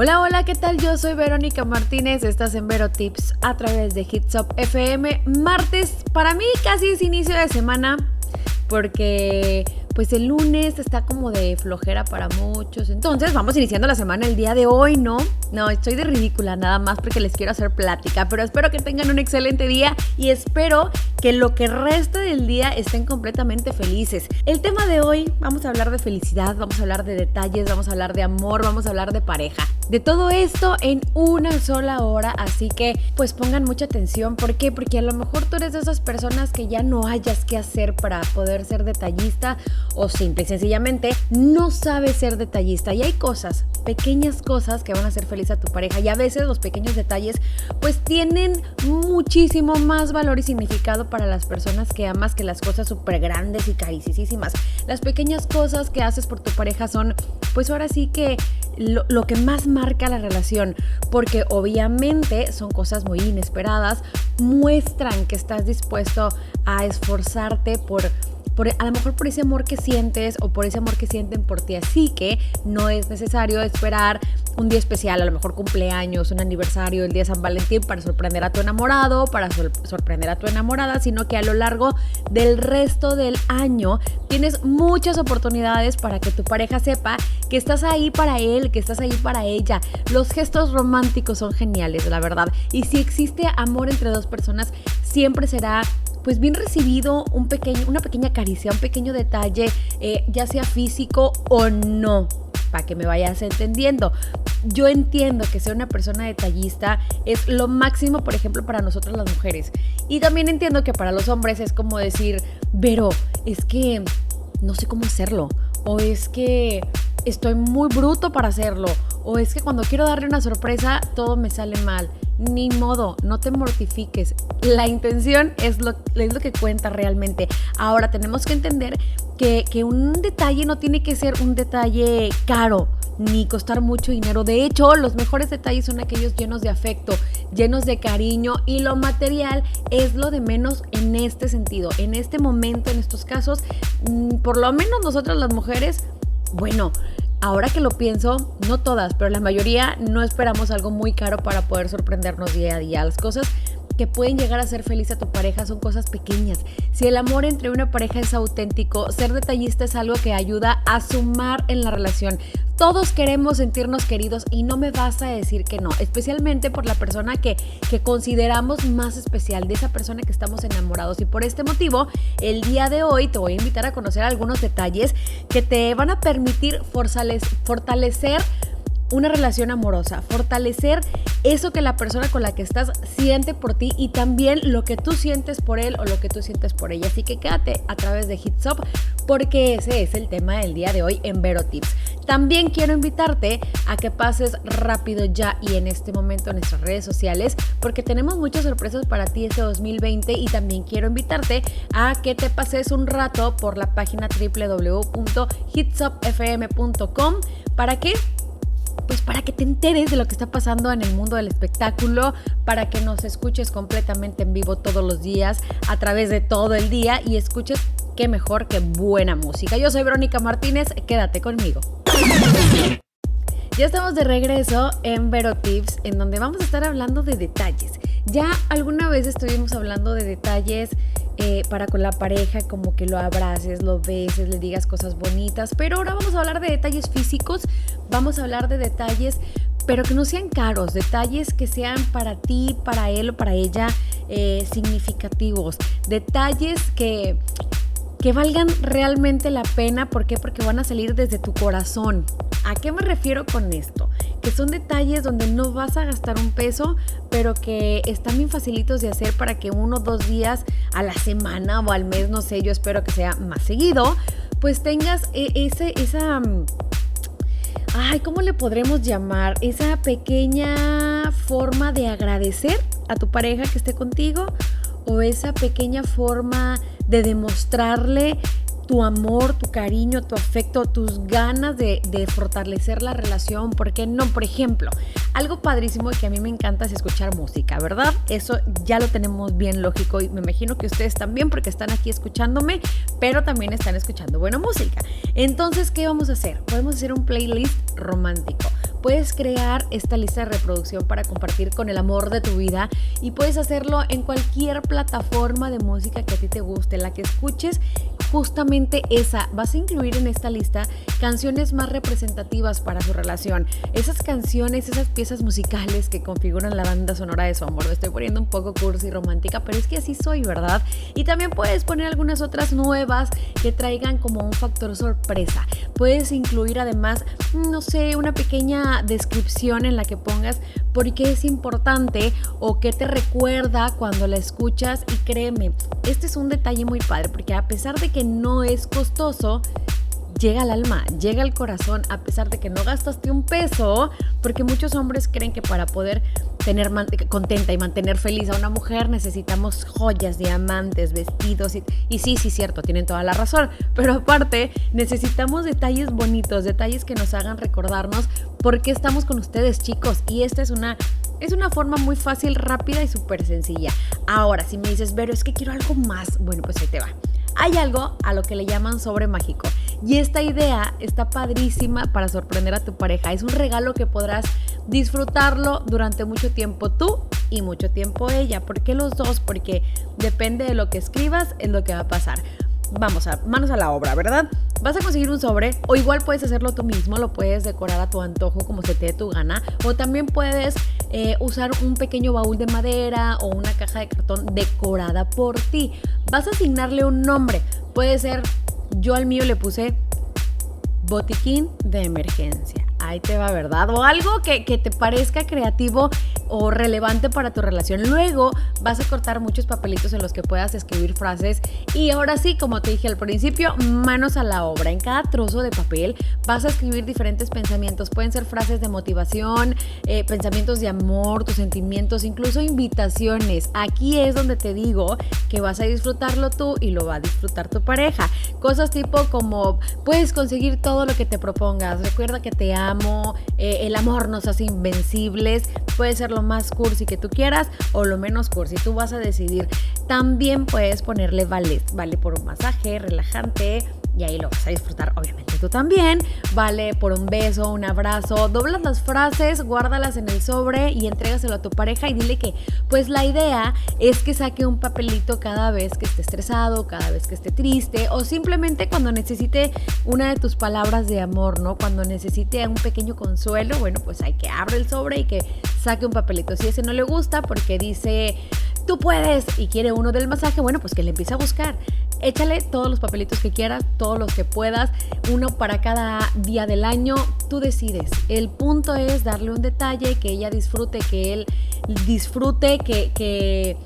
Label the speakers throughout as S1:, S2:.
S1: Hola, hola, ¿qué tal? Yo soy Verónica Martínez, estás en Vero Tips a través de Hits Up FM. Martes, para mí casi es inicio de semana porque pues el lunes está como de flojera para muchos. Entonces vamos iniciando la semana el día de hoy, ¿no? No, estoy de ridícula nada más porque les quiero hacer plática, pero espero que tengan un excelente día y espero que lo que resta del día estén completamente felices. El tema de hoy, vamos a hablar de felicidad, vamos a hablar de detalles, vamos a hablar de amor, vamos a hablar de pareja. De todo esto en una sola hora, así que pues pongan mucha atención. ¿Por qué? Porque a lo mejor tú eres de esas personas que ya no hayas que hacer para poder ser detallista o simple y sencillamente no sabes ser detallista. Y hay cosas, pequeñas cosas que van a hacer feliz a tu pareja y a veces los pequeños detalles pues tienen muchísimo más valor y significado para las personas que amas que las cosas súper grandes y carísimas. Las pequeñas cosas que haces por tu pareja son pues ahora sí que lo que más marca la relación, porque obviamente son cosas muy inesperadas, muestran que estás dispuesto a esforzarte por a lo mejor por ese amor que sientes o por ese amor que sienten por ti. Así que no es necesario esperar un día especial, a lo mejor cumpleaños, un aniversario, el día de San Valentín para sorprender a tu enamorado, para sorprender a tu enamorada, sino que a lo largo del resto del año tienes muchas oportunidades para que tu pareja sepa que estás ahí para él, que estás ahí para ella. Los gestos románticos son geniales, la verdad. Y si existe amor entre dos personas, siempre será pues bien recibido un pequeño, una pequeña caricia, un pequeño detalle, eh, ya sea físico o no para que me vayas entendiendo. Yo entiendo que ser una persona detallista es lo máximo, por ejemplo, para nosotros las mujeres. Y también entiendo que para los hombres es como decir, pero es que no sé cómo hacerlo. O es que estoy muy bruto para hacerlo. O es que cuando quiero darle una sorpresa todo me sale mal ni modo, no te mortifiques. La intención es lo, es lo que cuenta realmente. Ahora tenemos que entender que, que un detalle no tiene que ser un detalle caro ni costar mucho dinero. De hecho, los mejores detalles son aquellos llenos de afecto, llenos de cariño y lo material es lo de menos en este sentido. En este momento, en estos casos, mm, por lo menos nosotras las mujeres, bueno, Ahora que lo pienso, no todas, pero la mayoría no esperamos algo muy caro para poder sorprendernos día a día. Las cosas que pueden llegar a ser feliz a tu pareja son cosas pequeñas. Si el amor entre una pareja es auténtico, ser detallista es algo que ayuda a sumar en la relación. Todos queremos sentirnos queridos y no me vas a decir que no, especialmente por la persona que, que consideramos más especial, de esa persona que estamos enamorados. Y por este motivo, el día de hoy te voy a invitar a conocer algunos detalles que te van a permitir fortalecer una relación amorosa, fortalecer eso que la persona con la que estás siente por ti y también lo que tú sientes por él o lo que tú sientes por ella. Así que quédate a través de Hits Up porque ese es el tema del día de hoy en Vero Tips. También quiero invitarte a que pases rápido ya y en este momento en nuestras redes sociales porque tenemos muchas sorpresas para ti este 2020 y también quiero invitarte a que te pases un rato por la página www.hitsupfm.com para que pues para que te enteres de lo que está pasando en el mundo del espectáculo, para que nos escuches completamente en vivo todos los días, a través de todo el día y escuches qué mejor que buena música. Yo soy Verónica Martínez, quédate conmigo. Ya estamos de regreso en Vero Tips, en donde vamos a estar hablando de detalles. Ya alguna vez estuvimos hablando de detalles eh, para con la pareja, como que lo abraces, lo beses, le digas cosas bonitas. Pero ahora vamos a hablar de detalles físicos, vamos a hablar de detalles, pero que no sean caros, detalles que sean para ti, para él o para ella eh, significativos, detalles que que valgan realmente la pena. ¿Por qué? Porque van a salir desde tu corazón. ¿A qué me refiero con esto? Que son detalles donde no vas a gastar un peso, pero que están bien facilitos de hacer para que uno o dos días a la semana o al mes, no sé, yo espero que sea más seguido, pues tengas e, ese, esa... Ay, ¿cómo le podremos llamar? Esa pequeña forma de agradecer a tu pareja que esté contigo o esa pequeña forma de demostrarle tu amor, tu cariño, tu afecto, tus ganas de, fortalecer la relación. ¿Por qué no? Por ejemplo, algo padrísimo que a mí me encanta es escuchar música, ¿verdad? Eso ya lo tenemos bien lógico y me imagino que ustedes también porque están aquí escuchándome, pero también están escuchando buena música. Entonces, ¿qué vamos a hacer? Podemos hacer un playlist romántico puedes crear esta lista de reproducción para compartir con el amor de tu vida y puedes hacerlo en cualquier plataforma de música que a ti te guste, la que escuches justamente esa. Vas a incluir en esta lista canciones más representativas para su relación. Esas canciones, esas piezas musicales que configuran la banda sonora de su amor. Me estoy poniendo un poco cursi y romántica, pero es que así soy, ¿verdad? Y también puedes poner algunas otras nuevas que traigan como un factor sorpresa. Puedes incluir además, no sé, una pequeña descripción en la que pongas por qué es importante o qué te recuerda cuando la escuchas. Y créeme, este es un detalle muy padre, porque a pesar de que no es costoso, llega al alma, llega al corazón, a pesar de que no gastaste un peso, porque muchos hombres creen que para poder tener contenta y mantener feliz a una mujer necesitamos joyas, diamantes, vestidos y, sí, sí, cierto, tienen toda la razón, pero aparte necesitamos detalles bonitos, detalles que nos hagan recordarnos por qué estamos con ustedes chicos y esta es una es una forma muy fácil, rápida y súper sencilla. Ahora, si me dices, pero es que quiero algo más, bueno, pues ahí te va hay algo a lo que le llaman sobre mágico. Y esta idea está padrísima para sorprender a tu pareja. Es un regalo que podrás disfrutarlo durante mucho tiempo tú y mucho tiempo ella. ¿Por qué los dos? Porque depende de lo que escribas, es lo que va a pasar vamos a manos a la obra, ¿verdad? Vas a conseguir un sobre o igual puedes hacerlo tú mismo, lo puedes decorar a tu antojo como se te dé tu gana o también puedes eh, usar un pequeño baúl de madera o una caja de cartón decorada por ti. Vas a asignarle un nombre, puede ser, yo al mío le puse botiquín de emergencia ahí te va, ¿verdad? O algo que, te parezca creativo o relevante para tu relación. Luego vas a cortar muchos papelitos en los que puedas escribir frases y ahora sí, como te dije al principio, manos a la obra. En cada trozo de papel vas a escribir diferentes pensamientos. Pueden ser frases de motivación, eh, pensamientos de amor, tus sentimientos, incluso invitaciones. Aquí es donde te digo que vas a disfrutarlo tú y lo va a disfrutar tu pareja. Cosas tipo como puedes conseguir todo lo que te propongas. Recuerda que te amo eh, el amor nos hace invencibles, puede ser lo más cursi que tú quieras o lo menos cursi, tú vas a decidir. También puedes ponerle vale, vale por un masaje relajante, y ahí lo vas a disfrutar, obviamente tú también. Vale por un beso, un abrazo. Doblas las frases, guárdalas en el sobre y entrégaselo a tu pareja y dile que, pues la idea es que saque un papelito cada vez que esté estresado, cada vez que esté triste o simplemente cuando necesite una de tus palabras de amor, ¿no? Cuando necesite un pequeño consuelo, bueno, pues hay que abre el sobre y que saque un papelito. Si ese no le gusta porque dice tú puedes y quiere uno del masaje, bueno, pues que le empiece a buscar. Échale todos los papelitos que quieras, todos los que puedas, uno para cada día del año, tú decides. El punto es darle un detalle, que ella disfrute, que él disfrute, que, que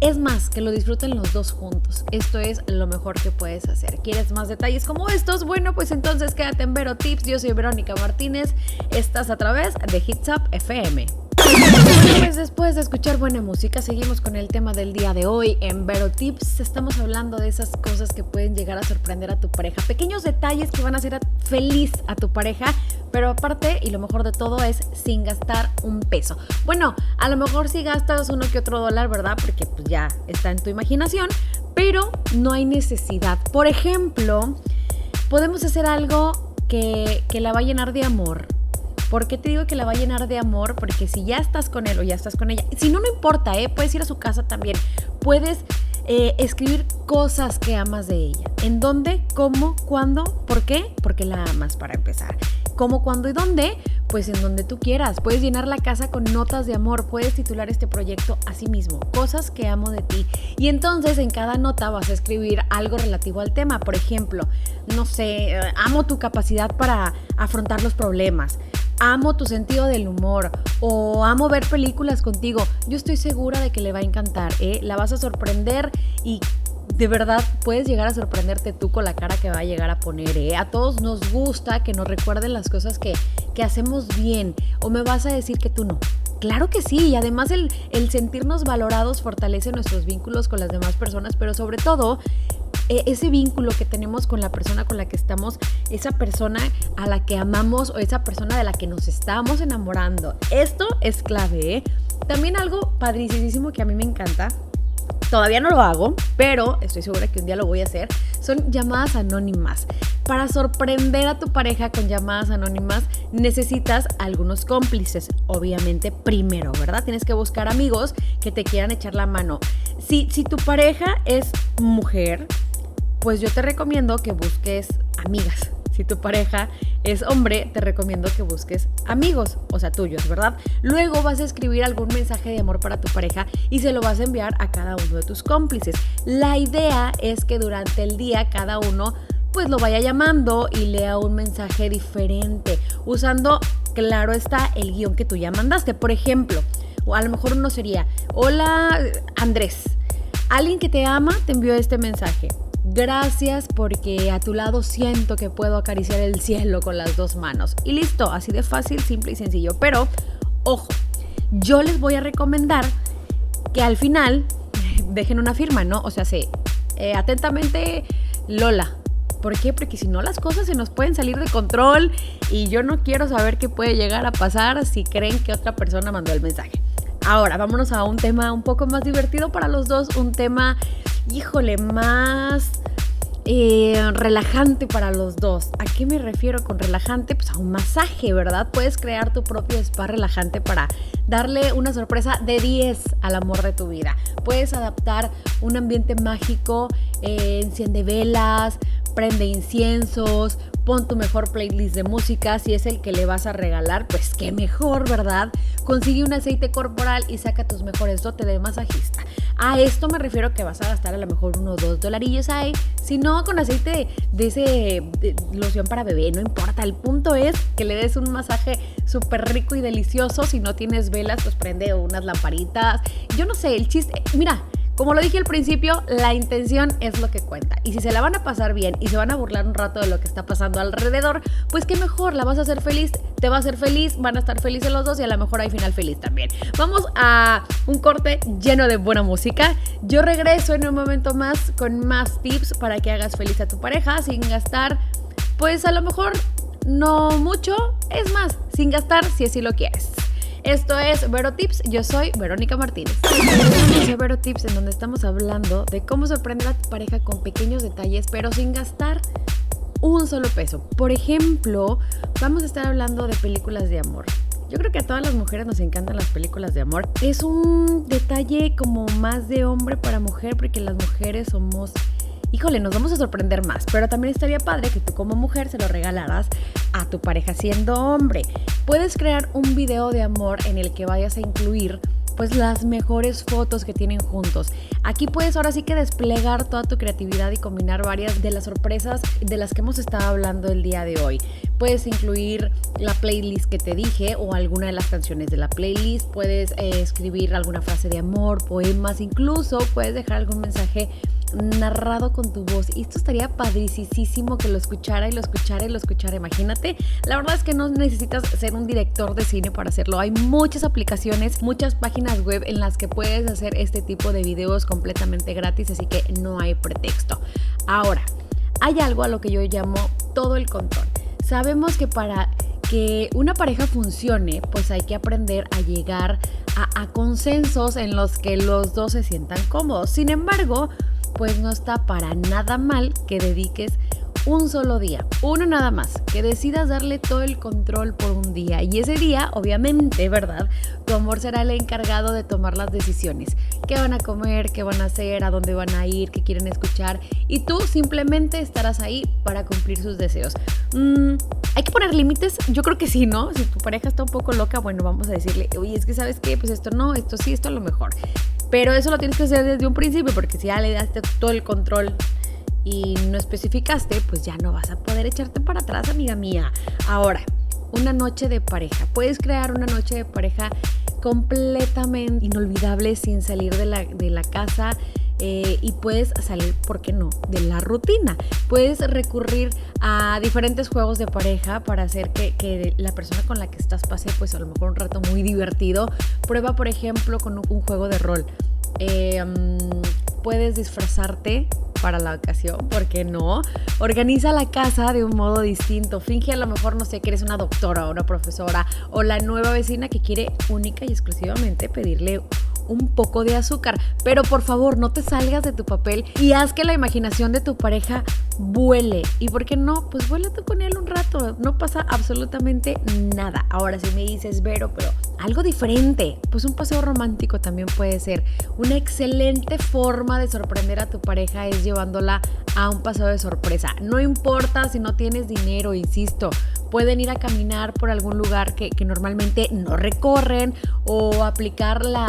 S1: es más, que lo disfruten los dos juntos. Esto es lo mejor que puedes hacer. ¿Quieres más detalles como estos? Bueno, pues entonces quédate en Vero Tips. Yo soy Verónica Martínez. Estás a través de Hits Up FM. Pues después de escuchar buena música, seguimos con el tema del día de hoy. En Vero Tips estamos hablando de esas cosas que pueden llegar a sorprender a tu pareja. Pequeños detalles que van a hacer feliz a tu pareja, pero aparte, y lo mejor de todo, es sin gastar un peso. Bueno, a lo mejor si gastas uno que otro dólar, ¿verdad? Porque pues ya está en tu imaginación, pero no hay necesidad. Por ejemplo, podemos hacer algo que, que la va a llenar de amor ¿Por qué te digo que la va a llenar de amor? Porque si ya estás con él o ya estás con ella, si no, no importa, ¿eh? puedes ir a su casa también. Puedes eh, escribir cosas que amas de ella. ¿En dónde? ¿Cómo? ¿Cuándo? ¿Por qué? Porque la amas para empezar. ¿Cómo, cuándo y dónde? Pues en donde tú quieras. Puedes llenar la casa con notas de amor. Puedes titular este proyecto así mismo. Cosas que amo de ti. Y entonces en cada nota vas a escribir algo relativo al tema. Por ejemplo, no sé, eh, amo tu capacidad para afrontar los problemas amo tu sentido del humor o amo ver películas contigo, yo estoy segura de que le va a encantar, ¿eh? la vas a sorprender y de verdad puedes llegar a sorprenderte tú con la cara que va a llegar a poner. ¿eh? A todos nos gusta que nos recuerden las cosas que, que hacemos bien o me vas a decir que tú no. Claro que sí, y además el, el sentirnos valorados fortalece nuestros vínculos con las demás personas, pero sobre todo ese vínculo que tenemos con la persona con la que estamos, esa persona a la que amamos o esa persona de la que nos estamos enamorando. Esto es clave. ¿eh? También algo padricísimo que a mí me encanta todavía no lo hago, pero estoy segura que un día lo voy a hacer, son llamadas anónimas. Para sorprender a tu pareja con llamadas anónimas necesitas algunos cómplices, obviamente primero, ¿verdad? Tienes que buscar amigos que te quieran echar la mano. Si, si tu pareja es mujer, pues yo te recomiendo que busques amigas. Si tu pareja es hombre, te recomiendo que busques amigos, o sea, tuyos, ¿verdad? Luego vas a escribir algún mensaje de amor para tu pareja y se lo vas a enviar a cada uno de tus cómplices. La idea es que durante el día cada uno pues lo vaya llamando y lea un mensaje diferente, usando, claro está, el guion que tú ya mandaste. Por ejemplo, o a lo mejor uno sería, hola Andrés, alguien que te ama te envió este mensaje. Gracias porque a tu lado siento que puedo acariciar el cielo con las dos manos. Y listo, así de fácil, simple y sencillo. Pero, ojo, yo les voy a recomendar que al final dejen una firma, ¿no? O sea, sí, eh, atentamente Lola. ¿Por qué? Porque si no las cosas se nos pueden salir de control y yo no quiero saber qué puede llegar a pasar si creen que otra persona mandó el mensaje. Ahora, vámonos a un tema un poco más divertido para los dos, un tema híjole, más eh, relajante para los dos. ¿A qué me refiero con relajante? Pues a un masaje, ¿verdad? Puedes crear tu propio spa relajante para darle una sorpresa de 10 al amor de tu vida. Puedes adaptar un ambiente mágico, eh, enciende velas, prende inciensos, pon tu mejor playlist de música, si es el que le vas a regalar, pues qué mejor, ¿verdad? Consigue un aceite corporal y saca tus mejores dotes de masajista. A esto me refiero que vas a gastar a lo mejor uno o dos dolarillos ahí, si no con aceite de ese loción para bebé, no importa, el punto es que le des un masaje súper rico y delicioso, si no tienes velas, pues prende unas lamparitas, yo no sé, el chiste, mira, como lo dije al principio, la intención es lo que cuenta. Y si se la van a pasar bien y se van a burlar un rato de lo que está pasando alrededor, pues qué mejor, la vas a hacer feliz, te va a hacer feliz, van a estar felices los dos y a lo mejor hay final feliz también. Vamos a un corte lleno de buena música. Yo regreso en un momento más con más tips para que hagas feliz a tu pareja sin gastar, pues a lo mejor no mucho, es más, sin gastar si así lo quieres. Esto es Vero Tips, yo soy Verónica Martínez. Soy Vero Tips en donde estamos hablando de cómo sorprender a tu pareja con pequeños detalles, pero sin gastar un solo peso. Por ejemplo, vamos a estar hablando de películas de amor. Yo creo que a todas las mujeres nos encantan las películas de amor. Es un detalle como más de hombre para mujer porque las mujeres somos híjole, nos vamos a sorprender más. Pero también estaría padre que tú como mujer se lo regalaras a tu pareja siendo hombre. Puedes crear un video de amor en el que vayas a incluir pues las mejores fotos que tienen juntos. Aquí puedes ahora sí que desplegar toda tu creatividad y combinar varias de las sorpresas de las que hemos estado hablando el día de hoy. Puedes incluir la playlist que te dije o alguna de las canciones de la playlist. Puedes eh, escribir alguna frase de amor, poemas, incluso puedes dejar algún mensaje narrado con tu voz. Y esto estaría padricísimo que lo escuchara y lo escuchara y lo escuchara. Imagínate. La verdad es que no necesitas ser un director de cine para hacerlo. Hay muchas aplicaciones, muchas páginas web en las que puedes hacer este tipo de videos completamente gratis, así que no hay pretexto. Ahora, hay algo a lo que yo llamo todo el control. Sabemos que para que una pareja funcione, pues hay que aprender a llegar a, a, consensos en los que los dos se sientan cómodos. Sin embargo, pues no está para nada mal que dediques un solo día, uno nada más, que decidas darle todo el control por un día. Y ese día, obviamente, ¿verdad? Tu amor será el encargado de tomar las decisiones. ¿Qué van a comer? ¿Qué van a hacer? ¿A dónde van a ir? ¿Qué quieren escuchar? Y tú simplemente estarás ahí para cumplir sus deseos. Mm, ¿Hay que poner límites? Yo creo que sí, ¿no? Si tu pareja está un poco loca, bueno, vamos a decirle, oye, es que sabes qué, pues esto no, esto sí, esto a lo mejor. Pero eso lo tienes que hacer desde un principio, porque si ya le daste todo el control y no especificaste, pues ya no vas a poder echarte para atrás, amiga mía. Ahora, una noche de pareja. Puedes crear una noche de pareja completamente inolvidable sin salir de la, de la casa. Eh, y puedes salir, ¿por qué no?, de la rutina. Puedes recurrir a diferentes juegos de pareja para hacer que, que, la persona con la que estás pase, pues a lo mejor un rato muy divertido. Prueba, por ejemplo, con un, juego de rol. Eh, um, puedes disfrazarte para la ocasión, ¿por qué no? Organiza la casa de un modo distinto. Finge a lo mejor, no sé, que eres una doctora o una profesora o la nueva vecina que quiere única y exclusivamente pedirle un poco de azúcar. Pero por favor, no te salgas de tu papel y haz que la imaginación de tu pareja vuele. ¿Y por qué no? Pues vuela tú con él un rato. No pasa absolutamente nada. Ahora, si me dices, Vero, pero algo diferente, pues un paseo romántico también puede ser. Una excelente forma de sorprender a tu pareja es llevándola a un paseo de sorpresa. No importa si no tienes dinero, insisto, pueden ir a caminar por algún lugar que, normalmente no recorren o aplicar la,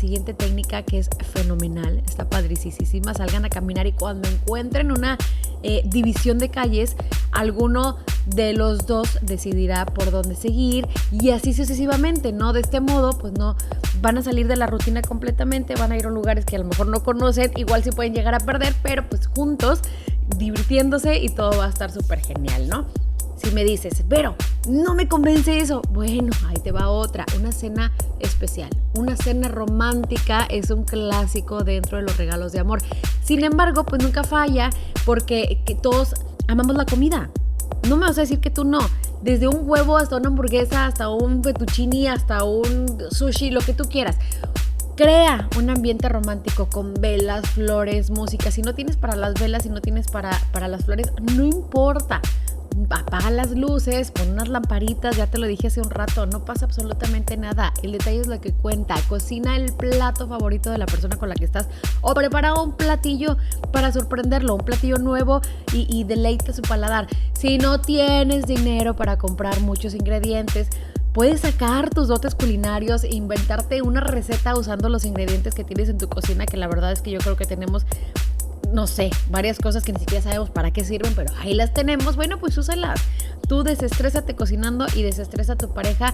S1: siguiente técnica que es fenomenal, está padricísima, salgan a caminar y cuando encuentren una eh, división de calles, alguno de los dos decidirá por dónde seguir y así sucesivamente, ¿no? De este modo, pues no van a salir de la rutina completamente, van a ir a lugares que a lo mejor no conocen, igual sí pueden llegar a perder, pero pues juntos, divirtiéndose y todo va a estar súper genial, ¿no? Si me dices, pero no me convence eso, bueno, ahí te va otra, una cena especial. Una cena romántica es un clásico dentro de los regalos de amor. Sin embargo, pues nunca falla porque todos amamos la comida. No me vas a decir que tú no. Desde un huevo hasta una hamburguesa, hasta un fettuccini, hasta un sushi, lo que tú quieras. Crea un ambiente romántico con velas, flores, música. Si no tienes para las velas, si no tienes para, para las flores, no importa apaga las luces, pon unas lamparitas, ya te lo dije hace un rato, no pasa absolutamente nada. El detalle es lo que cuenta. Cocina el plato favorito de la persona con la que estás o prepara un platillo para sorprenderlo, un platillo nuevo y, y deleite su paladar. Si no tienes dinero para comprar muchos ingredientes, Puedes sacar tus dotes culinarios e inventarte una receta usando los ingredientes que tienes en tu cocina, que la verdad es que yo creo que tenemos no sé, varias cosas que ni siquiera sabemos para qué sirven, pero ahí las tenemos. Bueno, pues úsalas. Tú desestrésate cocinando y desestresa a tu pareja.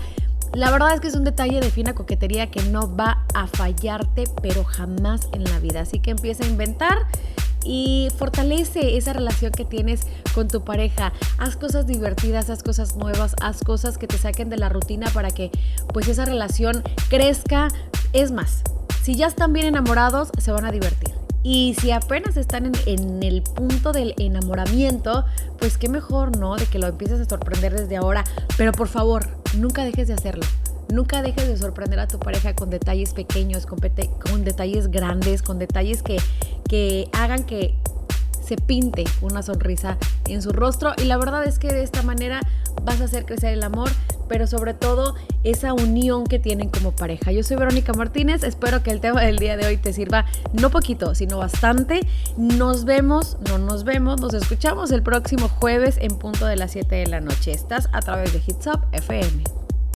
S1: La verdad es que es un detalle de fina coquetería que no va a fallarte, pero jamás en la vida. Así que empieza a inventar y fortalece esa relación que tienes con tu pareja. Haz cosas divertidas, haz cosas nuevas, haz cosas que te saquen de la rutina para que pues esa relación crezca. Es más, si ya están bien enamorados, se van a divertir. Y si apenas están en, el punto del enamoramiento, pues qué mejor, ¿no? De que lo empieces a sorprender desde ahora. Pero por favor, nunca dejes de hacerlo. Nunca dejes de sorprender a tu pareja con detalles pequeños, con, con detalles grandes, con detalles que, que hagan que se pinte una sonrisa en su rostro. Y la verdad es que de esta manera vas a hacer crecer el amor, pero sobre todo esa unión que tienen como pareja. Yo soy Verónica Martínez, espero que el tema del día de hoy te sirva no poquito, sino bastante. Nos vemos, no nos vemos, nos escuchamos el próximo jueves en punto de las 7 de la noche. Estás a través de Hits Up FM.